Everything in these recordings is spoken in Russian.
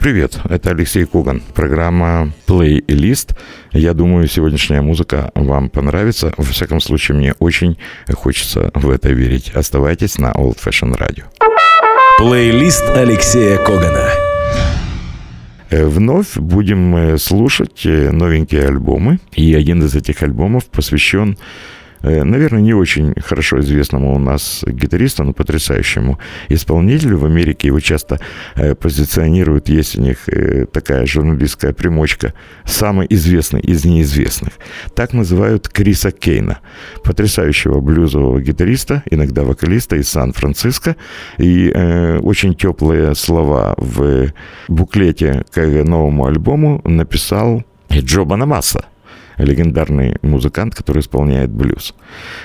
Привет, это Алексей Коган. Программа Playlist. Я думаю, сегодняшняя музыка вам понравится. Во всяком случае, мне очень хочется в это верить. Оставайтесь на Old Fashion Radio. Плейлист Алексея Когана. Э, вновь будем э, слушать э, новенькие альбомы. И один из этих альбомов посвящен наверное, не очень хорошо известному у нас гитаристу, но потрясающему исполнителю. В Америке его часто э, позиционируют, есть у них э, такая журналистская примочка, самый известный из неизвестных. Так называют Криса Кейна, потрясающего блюзового гитариста, иногда вокалиста из Сан-Франциско. И э, очень теплые слова в буклете к новому альбому написал Джо Банамаса легендарный музыкант, который исполняет блюз.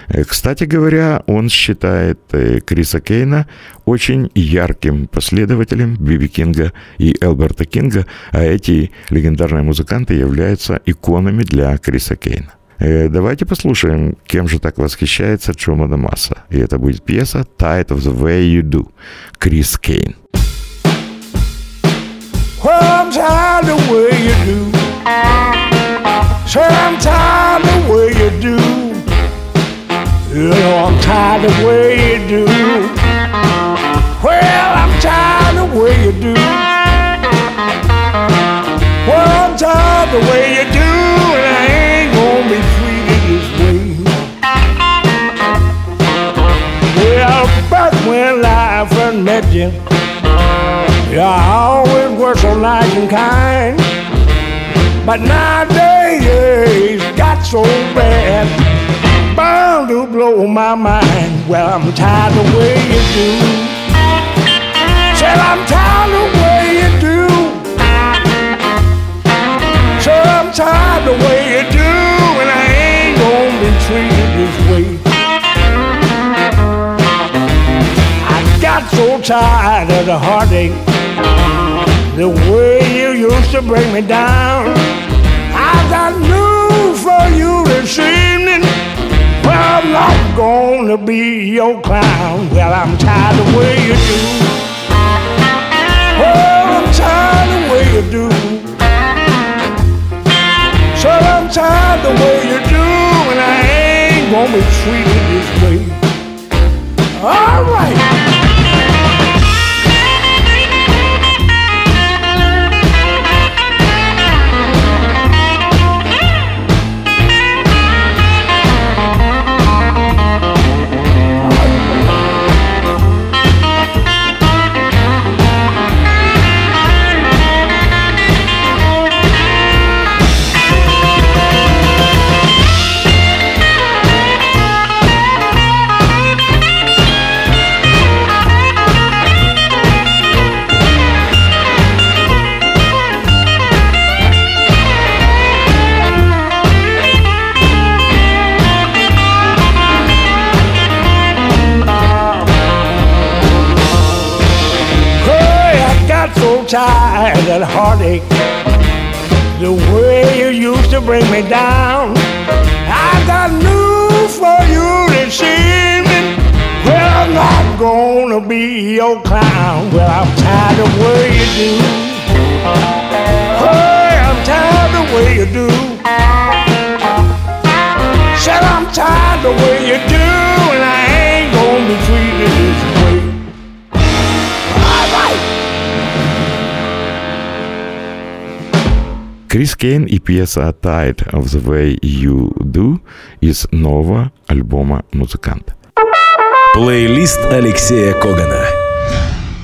Э, кстати говоря, он считает э, Криса Кейна очень ярким последователем Биби Кинга и Элберта Кинга, а эти легендарные музыканты являются иконами для Криса Кейна. Э, давайте послушаем, кем же так восхищается Джо Мадамаса. И это будет пьеса «Tired of the Way You Do» Крис Кейн. Well, I'm tired of the way you do. I'm the way you do. You know I'm tired of the way you do. Well, I'm tired of the way you do. Well, I'm tired the way you do, and I ain't gonna be treated this way. Well, back when I first met you, I always was so nice and kind. But nowadays got so bad, bound to blow my mind. Well, I'm tired the way you do. Said I'm tired the way you do. Said I'm tired the way you do, and I ain't gonna be treated this way. I got so tired of the heartache, the way you used to bring me down I've got news for you this evening. Well, I'm not gonna be your clown. Well, I'm tired the way you do. Well, I'm tired the way you do. So I'm tired the way you do, and I ain't gonna be treated this way. All right. Your clown. Well, I'm tired of the way you do. Hey, I'm tired of way you do. Said I'm tired of the way you do, and I ain't gonna be treated this Крис Кейн и пьеса «Tired of the Way You Do» из нового альбома музыканта. Плейлист Алексея Когана.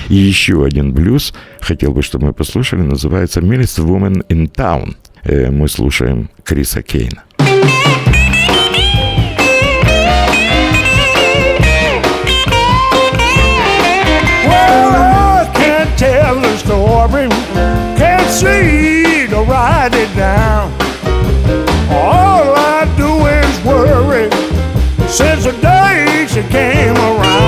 И еще один блюз, хотел бы, чтобы мы послушали, называется «Millest Woman in Town». Э, мы слушаем Криса Кейна. Since the day she came around.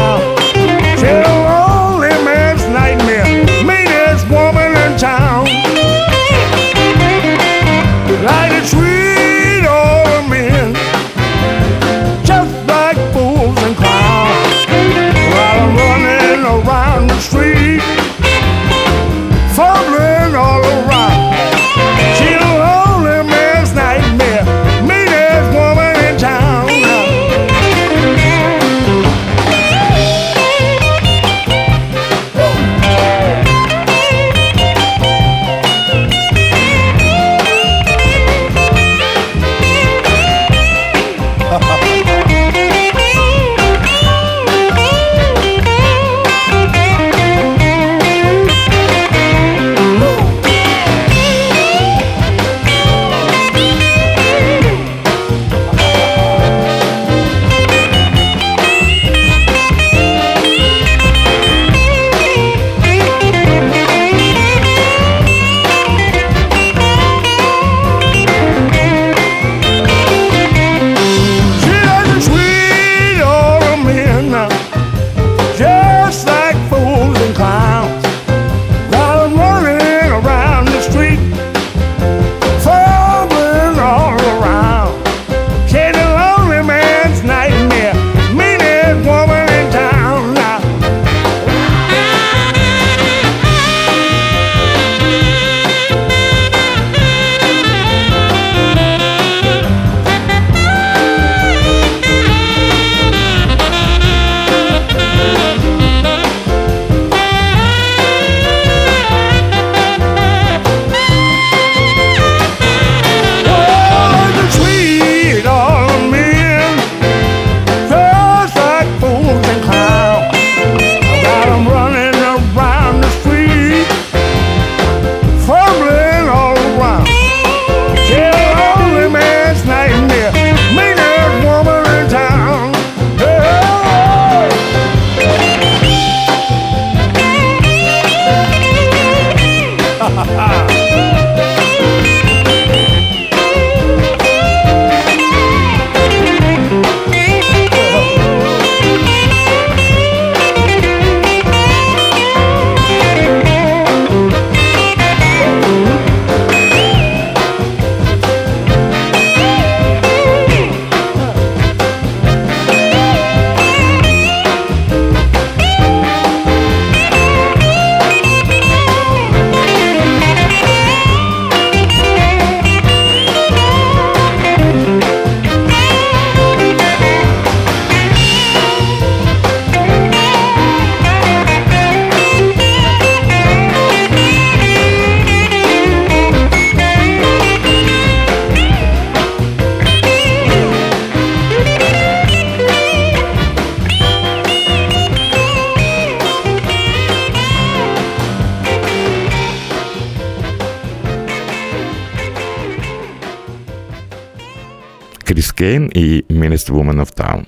Woman of Town.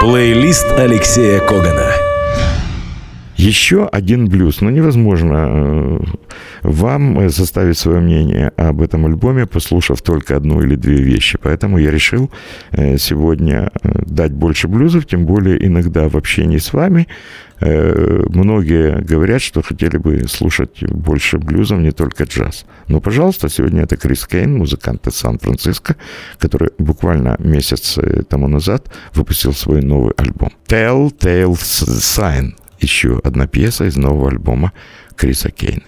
Плейлист Алексея Когана. Еще один блюз. Ну, невозможно э, вам составить свое мнение об этом альбоме, послушав только одну или две вещи. Поэтому я решил э, сегодня э, дать больше блюзов, тем более иногда в общении с вами многие говорят, что хотели бы слушать больше блюзов, не только джаз. Но, пожалуйста, сегодня это Крис Кейн, музыкант из Сан-Франциско, который буквально месяц э, тому назад выпустил свой новый альбом. Telltale Sign. Еще одна пьеса из нового альбома Криса Кейна.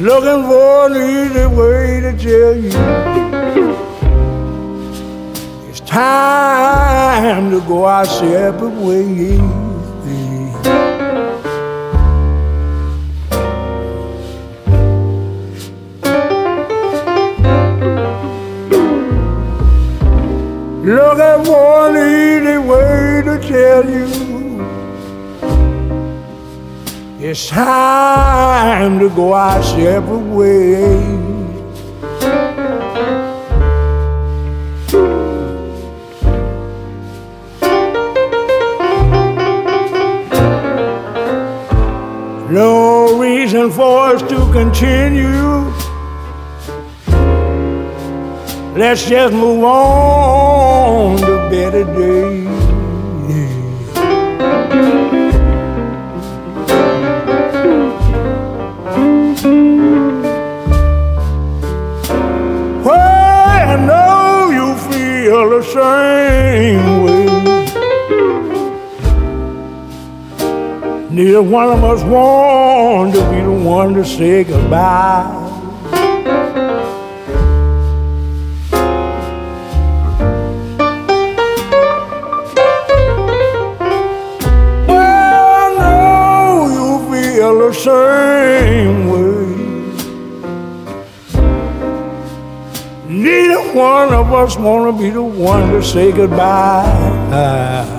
Looking for an easy way to tell you time to go our separate ways. Looking for an easy way to tell you it's time to go our separate ways. Reason for us to continue. Let's just move on to better days. Well, I know you feel the same way. Neither one of us want to be the one to say goodbye. The same way. Neither one of us want to be the one to say goodbye.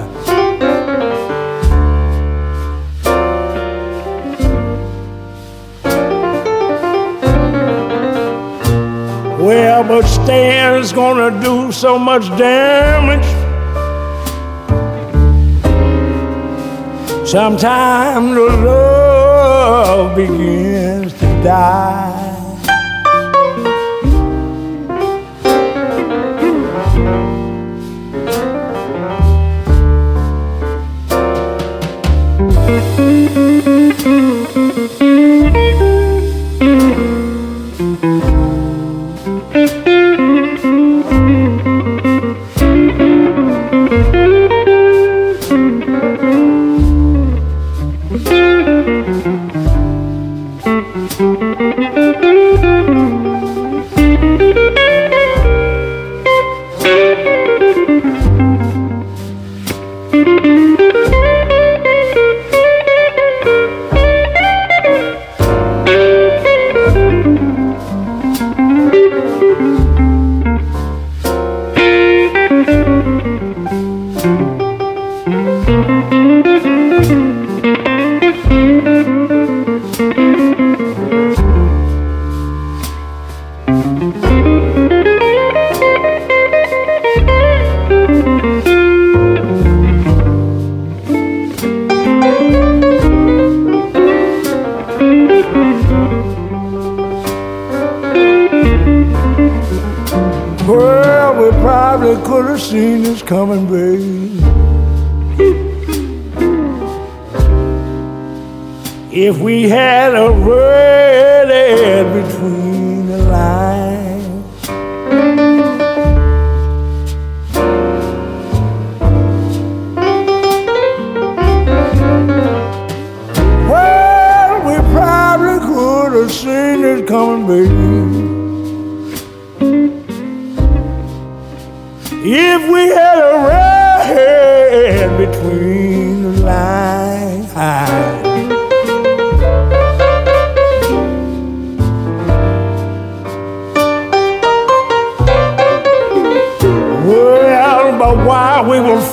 Well, but Stan's gonna do so much damage. Sometime the love begins to die. Well, If we had a read it between the lines. Well, we probably could have seen it coming, baby. If we had a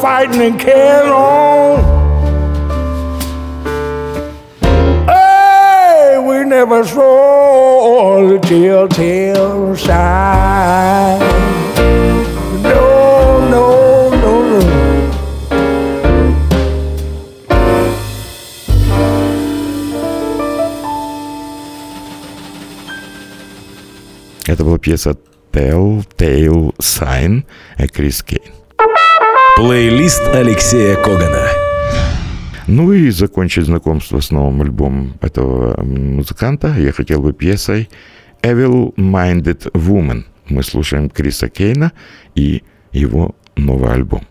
fighting and carrying on, hey, we never saw the telltale sign. No, no, no, no. Это была пьеса Telltale Sign Крис Кейн. Плейлист Алексея Когана. Ну и закончить знакомство с новым альбомом этого музыканта я хотел бы пьесой Evil Minded Woman. Мы слушаем Криса Кейна и его новый альбом.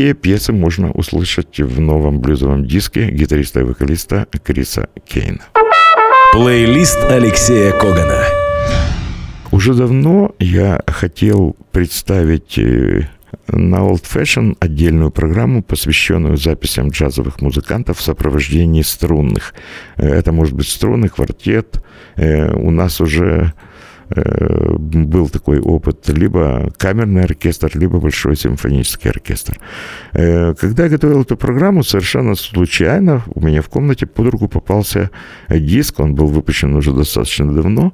Такие пьесы можно услышать в новом блюзовом диске гитариста и вокалиста Криса Кейна. Плейлист Алексея Когана. Уже давно я хотел представить э, на Old Fashion отдельную программу, посвященную записям джазовых музыкантов в сопровождении струнных. Э, Это может быть струнный квартет. Э, У нас уже был такой опыт, либо камерный оркестр, либо большой симфонический оркестр. Э, Когда я готовил эту программу, совершенно случайно у меня в комнате под руку попался диск, он был выпущен уже достаточно давно,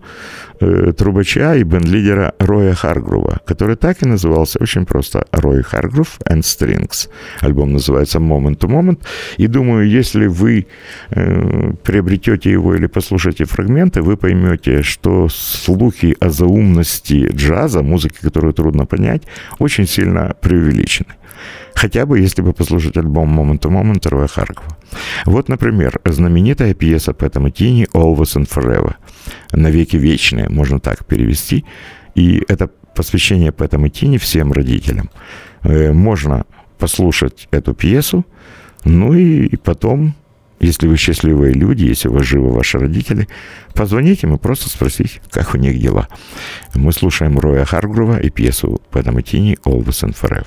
э, трубача и бенд-лидера Роя Харгрува, который так и назывался очень просто Рой Харгрув and Strings. Альбом называется Moment to Moment. И думаю, если вы э, приобретете его или послушаете фрагменты, вы поймете, что слухи о заумности джаза, музыки, которую трудно понять, очень сильно преувеличены. Хотя бы, если бы послушать альбом Moment to Moment Роя Харгова. Вот, например, знаменитая пьеса Пэта Матини «Always and Forever». «Навеки вечные», можно так перевести. И это посвящение Пэта Матини всем родителям. Э, Можно послушать эту пьесу, ну и потом, если вы счастливые люди, если у вас живы ваши родители, позвоните им и просто спросить, как у них дела. Мы слушаем Роя Харгрува и пьесу Пэта Матини «Always and Forever».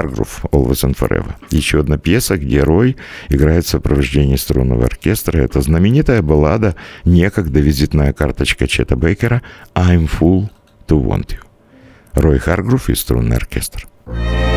Рой Харгрув «Always and Forever». Еще одна пьеса, где Рой играет в сопровождении струнного оркестра. Это знаменитая баллада, некогда визитная карточка Чета Бейкера «I'm full to want you». Рой Харгрув и струнный оркестр. Вот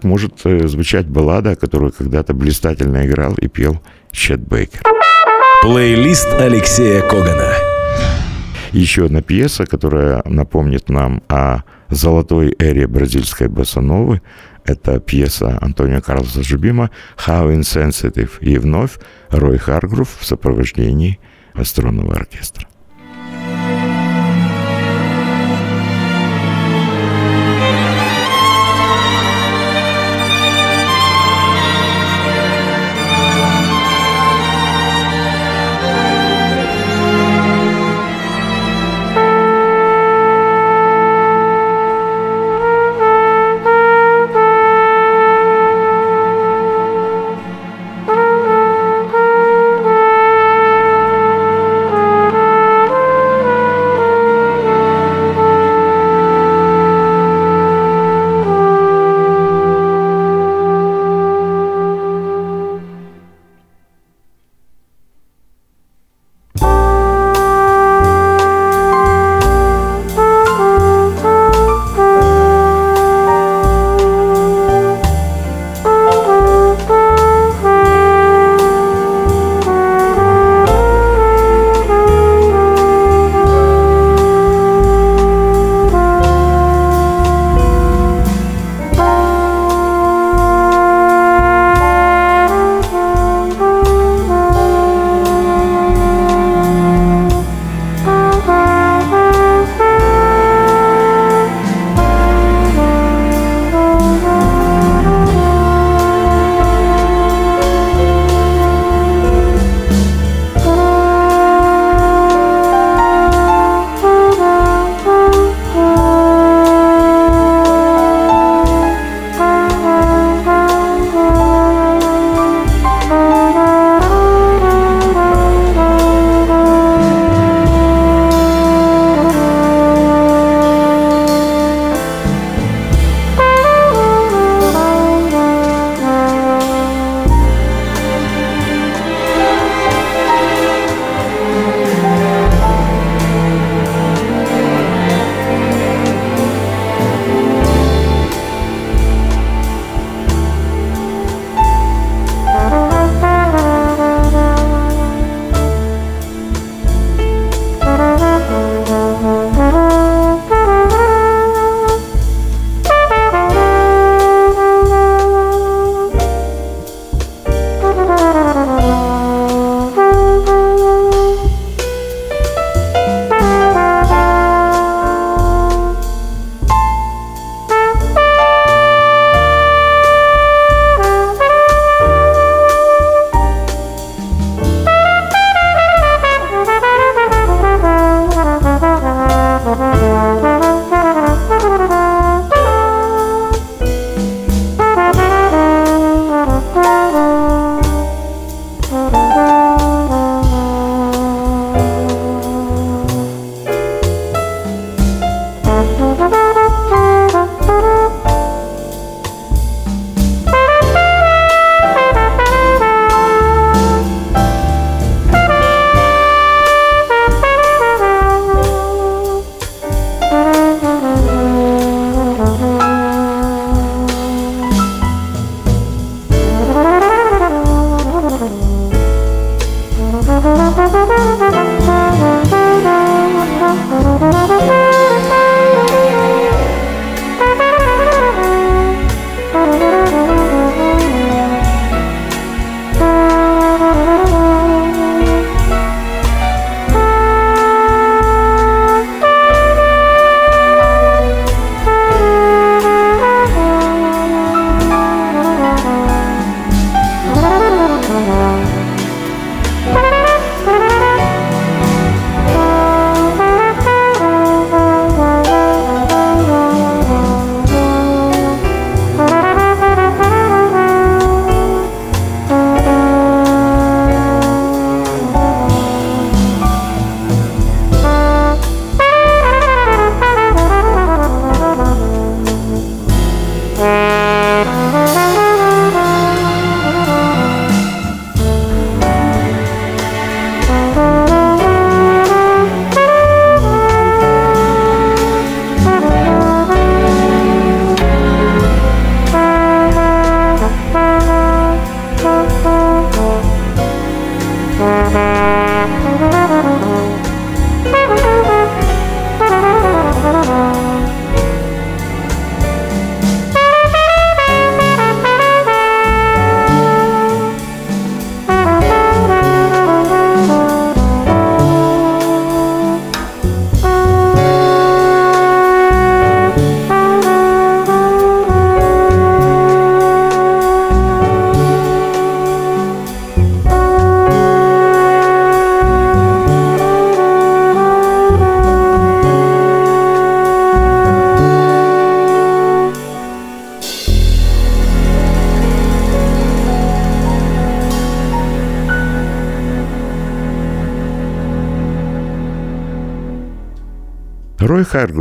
так может э, звучать баллада, которую когда-то блистательно играл и пел Чет Бейкер. Плейлист Алексея Когана. Еще одна пьеса, которая напомнит нам о золотой эре бразильской басановы, это пьеса Антонио Карлоса Жубима «How Insensitive» и вновь Рой Харгрув в сопровождении струнного оркестра.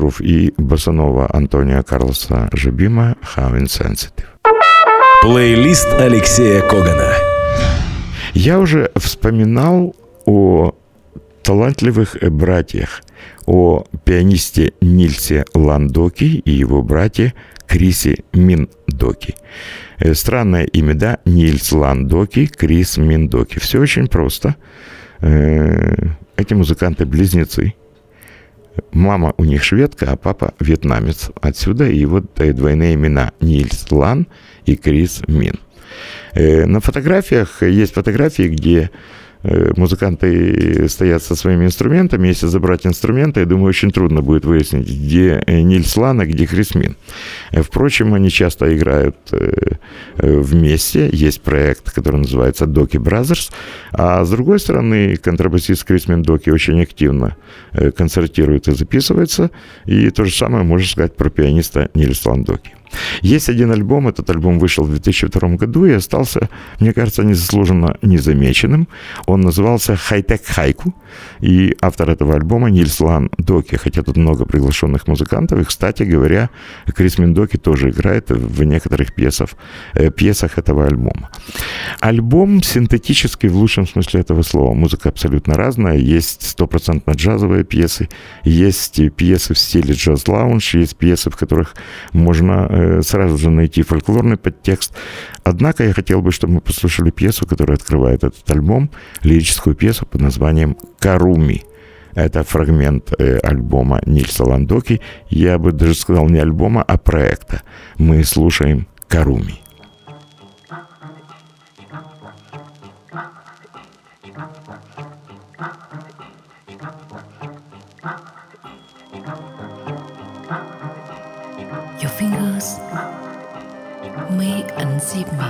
Харгрув и басанова Антонио Карлоса Жабима «How Insensitive». Плейлист Алексея Когана. Я уже вспоминал о талантливых братьях, о пианисте Нильсе Ландоки и его брате Крисе Миндоки. Странное имя, да? Нильс Ландоки, Крис Миндоки. Все очень просто. Эти музыканты-близнецы. Мама у них шведка, а папа вьетнамец. Отсюда и вот двойные имена Нильс Лан и Крис Мин. Э, на фотографиях есть фотографии, где Э, музыканты стоят со своими инструментами. Если забрать инструменты, я думаю, очень трудно будет выяснить, где э, Нильс Лан, а где Хрисмин. Э, впрочем, они часто играют вместе. Есть проект, который называется Доки Brothers. А с другой стороны, контрабасист Крисмин Доки очень активно концертирует и записывается. И то же самое можно сказать про пианиста Нильс Лан Доки. Есть один альбом, этот альбом вышел в 2002 году и остался, мне кажется, незаслуженно незамеченным. Он назывался «Хай-тек хайку», и автор этого альбома Нильс Лан Доки, хотя тут много приглашенных музыкантов, и, кстати говоря, Крис Миндоки тоже играет в некоторых пьесах, э, пьесах этого альбома. Альбом синтетический в лучшем смысле этого слова. Музыка абсолютно разная. Есть стопроцентно джазовые пьесы, есть пьесы в стиле джаз-лаунж, есть пьесы, в которых можно э, сразу же найти фольклорный подтекст. Однако я хотел бы, чтобы мы послушали пьесу, которая открывает этот альбом, лирическую пьесу под названием «Каруми». Это фрагмент э, альбома Нильса Ландоки. Я бы даже сказал не альбома, а проекта. Мы слушаем «Каруми». Unzip me.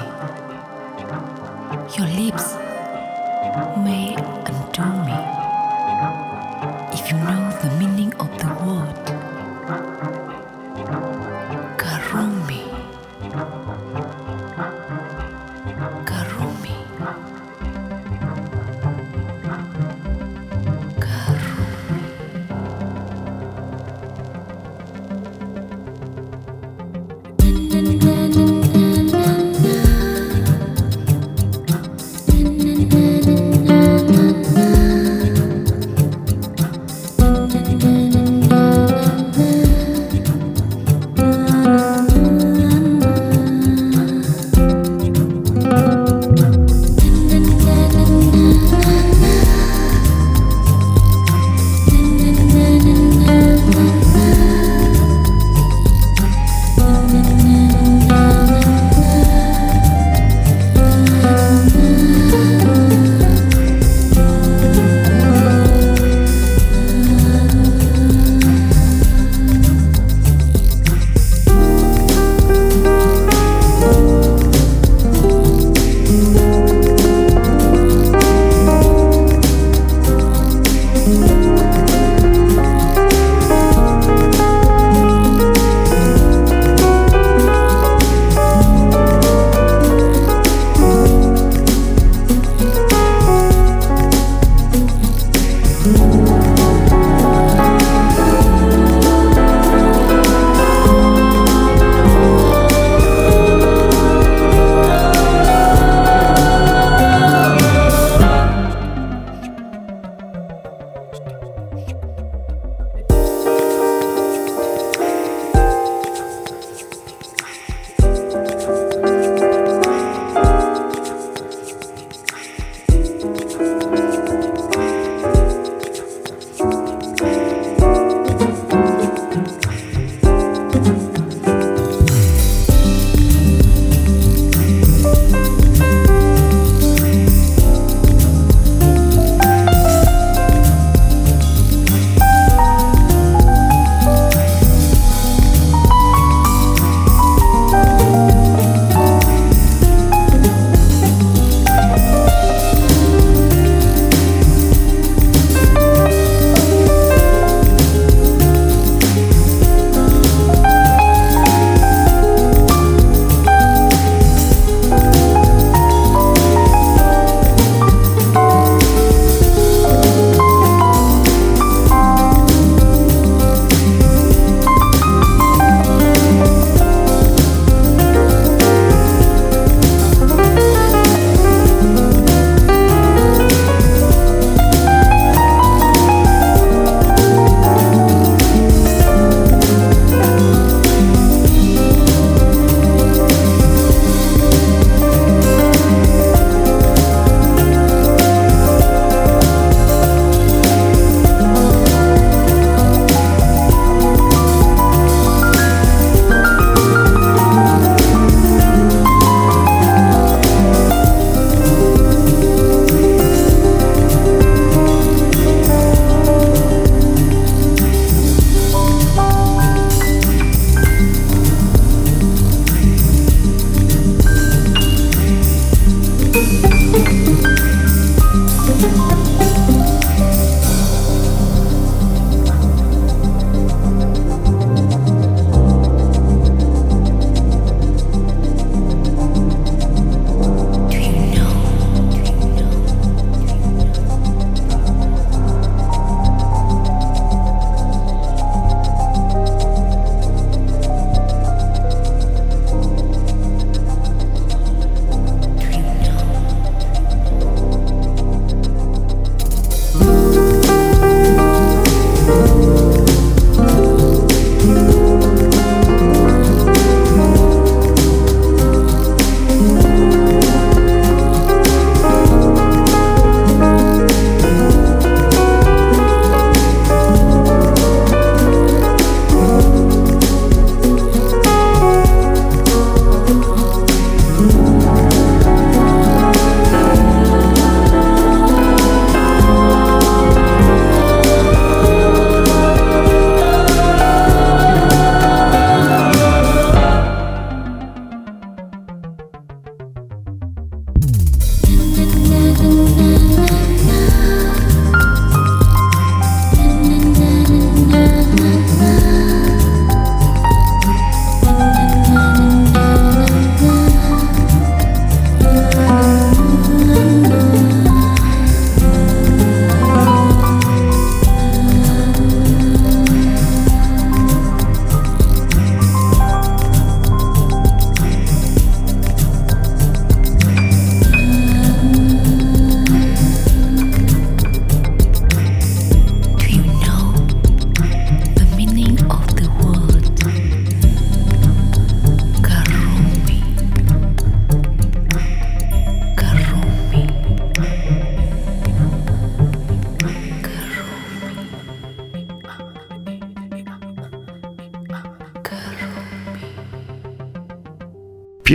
Your lips may undo me.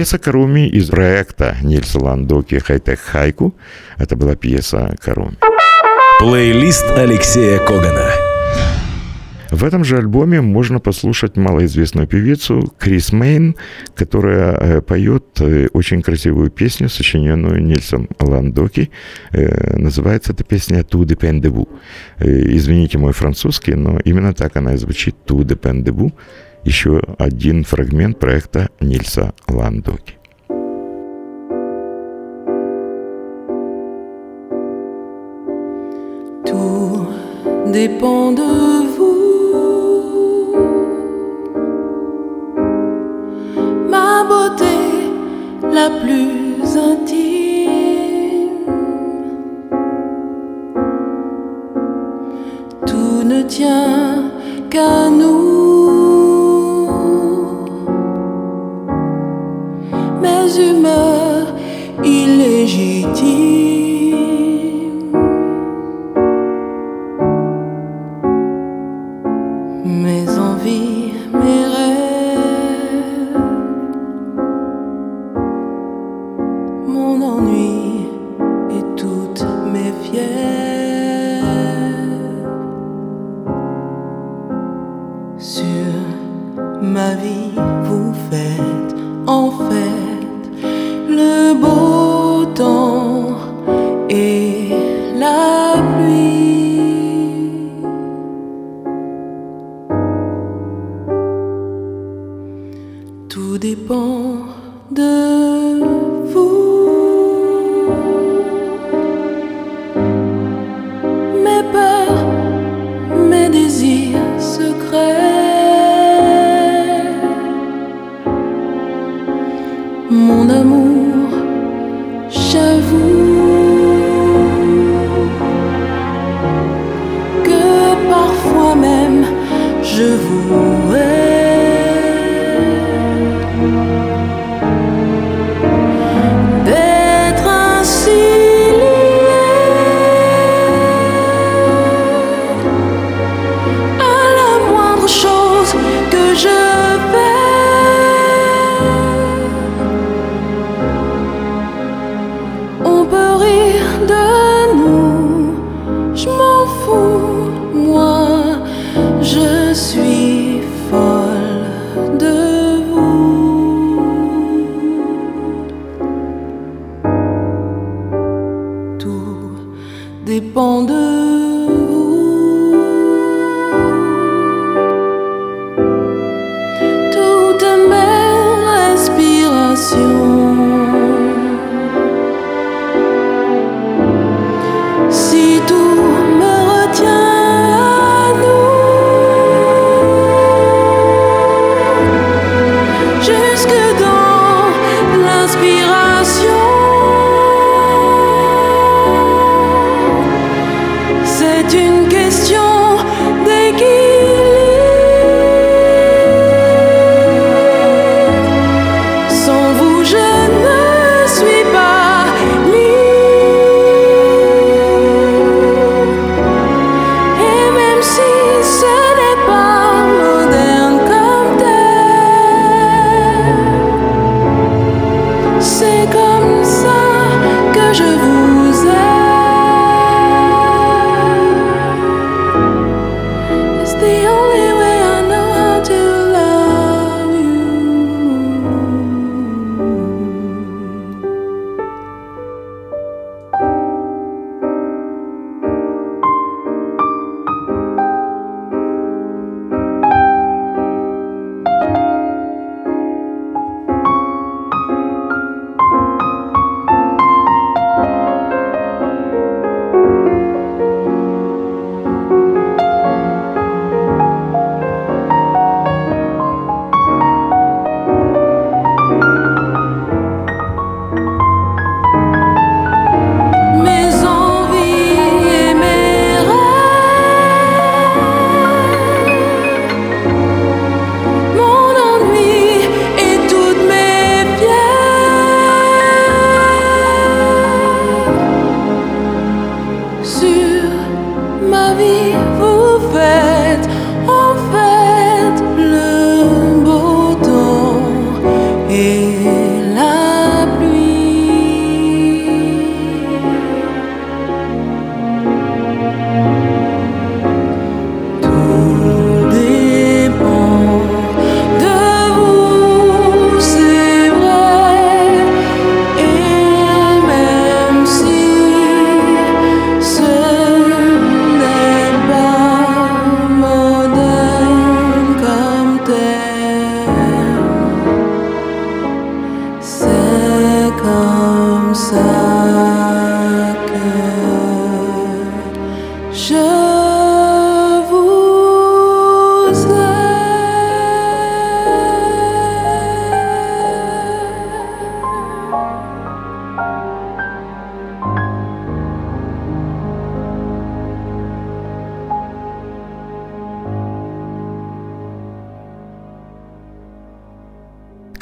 Пьеса Каруми из проекта Нильса Ландоки «Хай-тек хайку». Это была пьеса Каруми. Плейлист Алексея Когана. В этом же альбоме можно послушать малоизвестную певицу Крис Мейн, которая э, поет э, очень красивую песню, сочиненную Нильсом Ландоки. Э, называется эта песня «Ту депендебу». Извините мой французский, но именно так она и звучит «Ту депендебу». еще один фрагмент проекта Нильса Ландоки. Tout dépend de vous. Ma beauté la plus intime. Tout ne tient qu'à nous. J'ai dit dizer.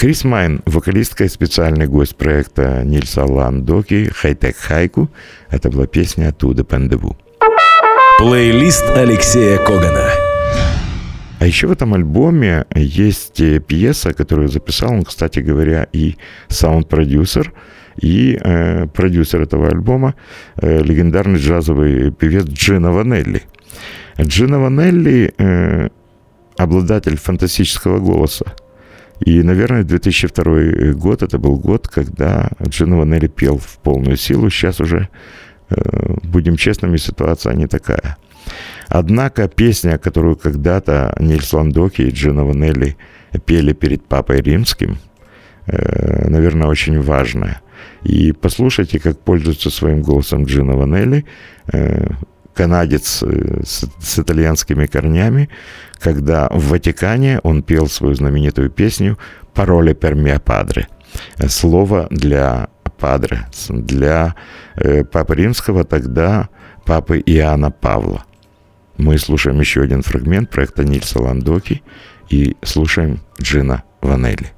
Крис Майн, вокалистка и специальный гость проекта Нильса Лан Доки «Haitek Haiku». Это была песня «Туда пендеву». Плейлист Алексея Когана. А еще в этом альбоме есть э, пьеса, которую записал он, кстати говоря, и саунд-продюсер, и э, продюсер этого альбома, э, легендарный джазовый певец Джино Ванелли. Джино Ванелли э, обладатель фантастического голоса. И, наверное, 2002 год это был год, когда Джина Ванелли пел в полную силу. Сейчас уже, э, будем честными, ситуация не такая. Однако песня, которую когда-то Нильс Ландоки и Джина Ванелли пели перед Папой Римским, э, наверное, очень важная. И послушайте, как пользуется своим голосом Джина Ванелли, э, канадец э, с, с итальянскими корнями, когда в Ватикане он пел свою знаменитую песню «Пароле per mia padre» – слово для падре, для Папы Римского, тогда Папы Иоанна Павла – мы слушаем еще один фрагмент проекта Нильса Ландоки и слушаем Джина Ванелли.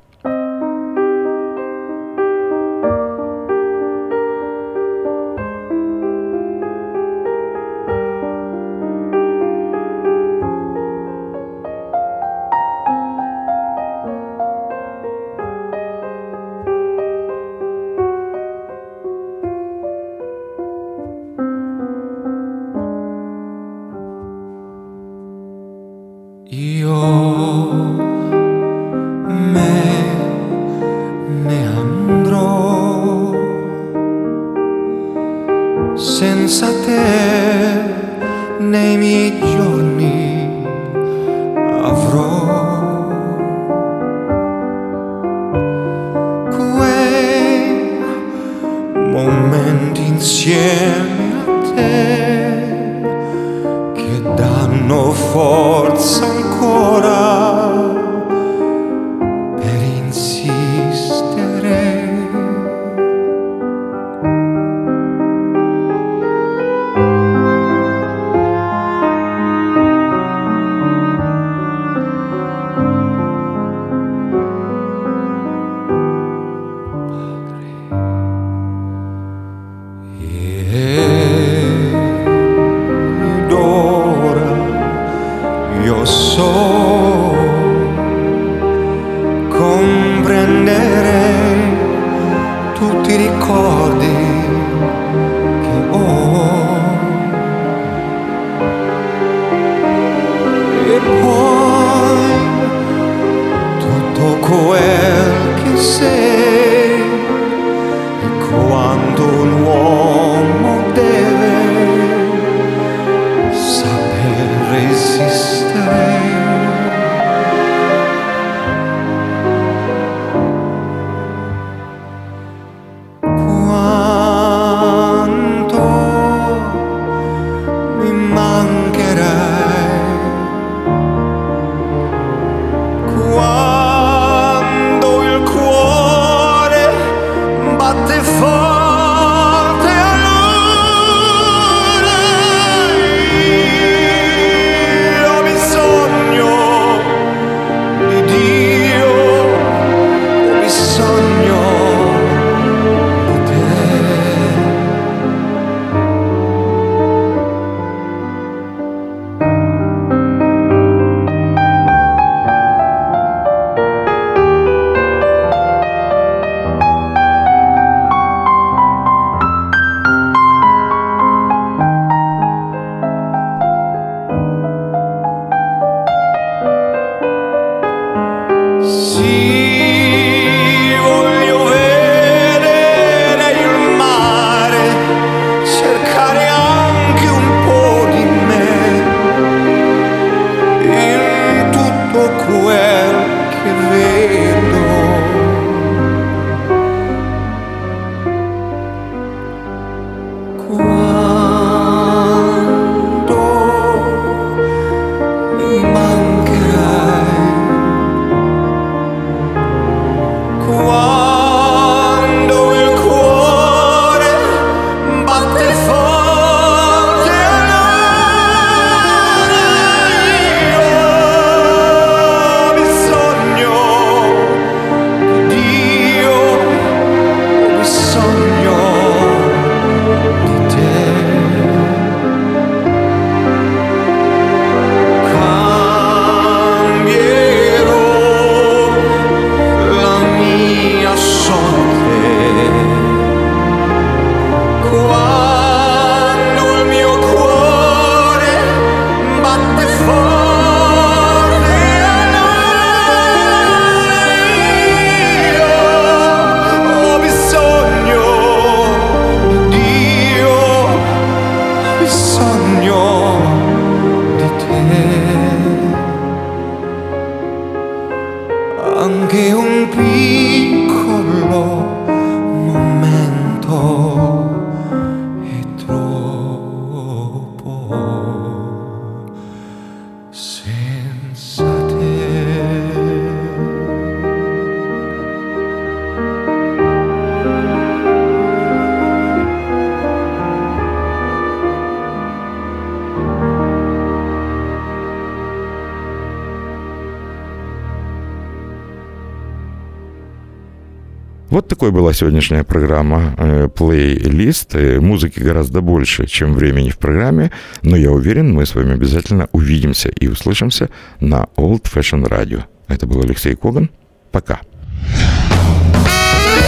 Такой была сегодняшняя программа э, плейлист. Э, музыки гораздо больше, чем времени в программе, но я уверен, мы с вами обязательно увидимся и услышимся на Old Fashion Radio. Это был Алексей Коган. Пока.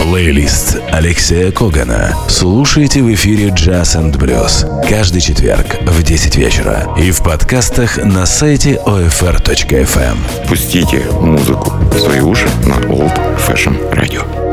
Плейлист Алексея Когана. Слушайте в эфире Jazz and Blues каждый четверг в 10 вечера и в подкастах на сайте OFR.FM. Пустите музыку в свои уши на Old Fashion Radio.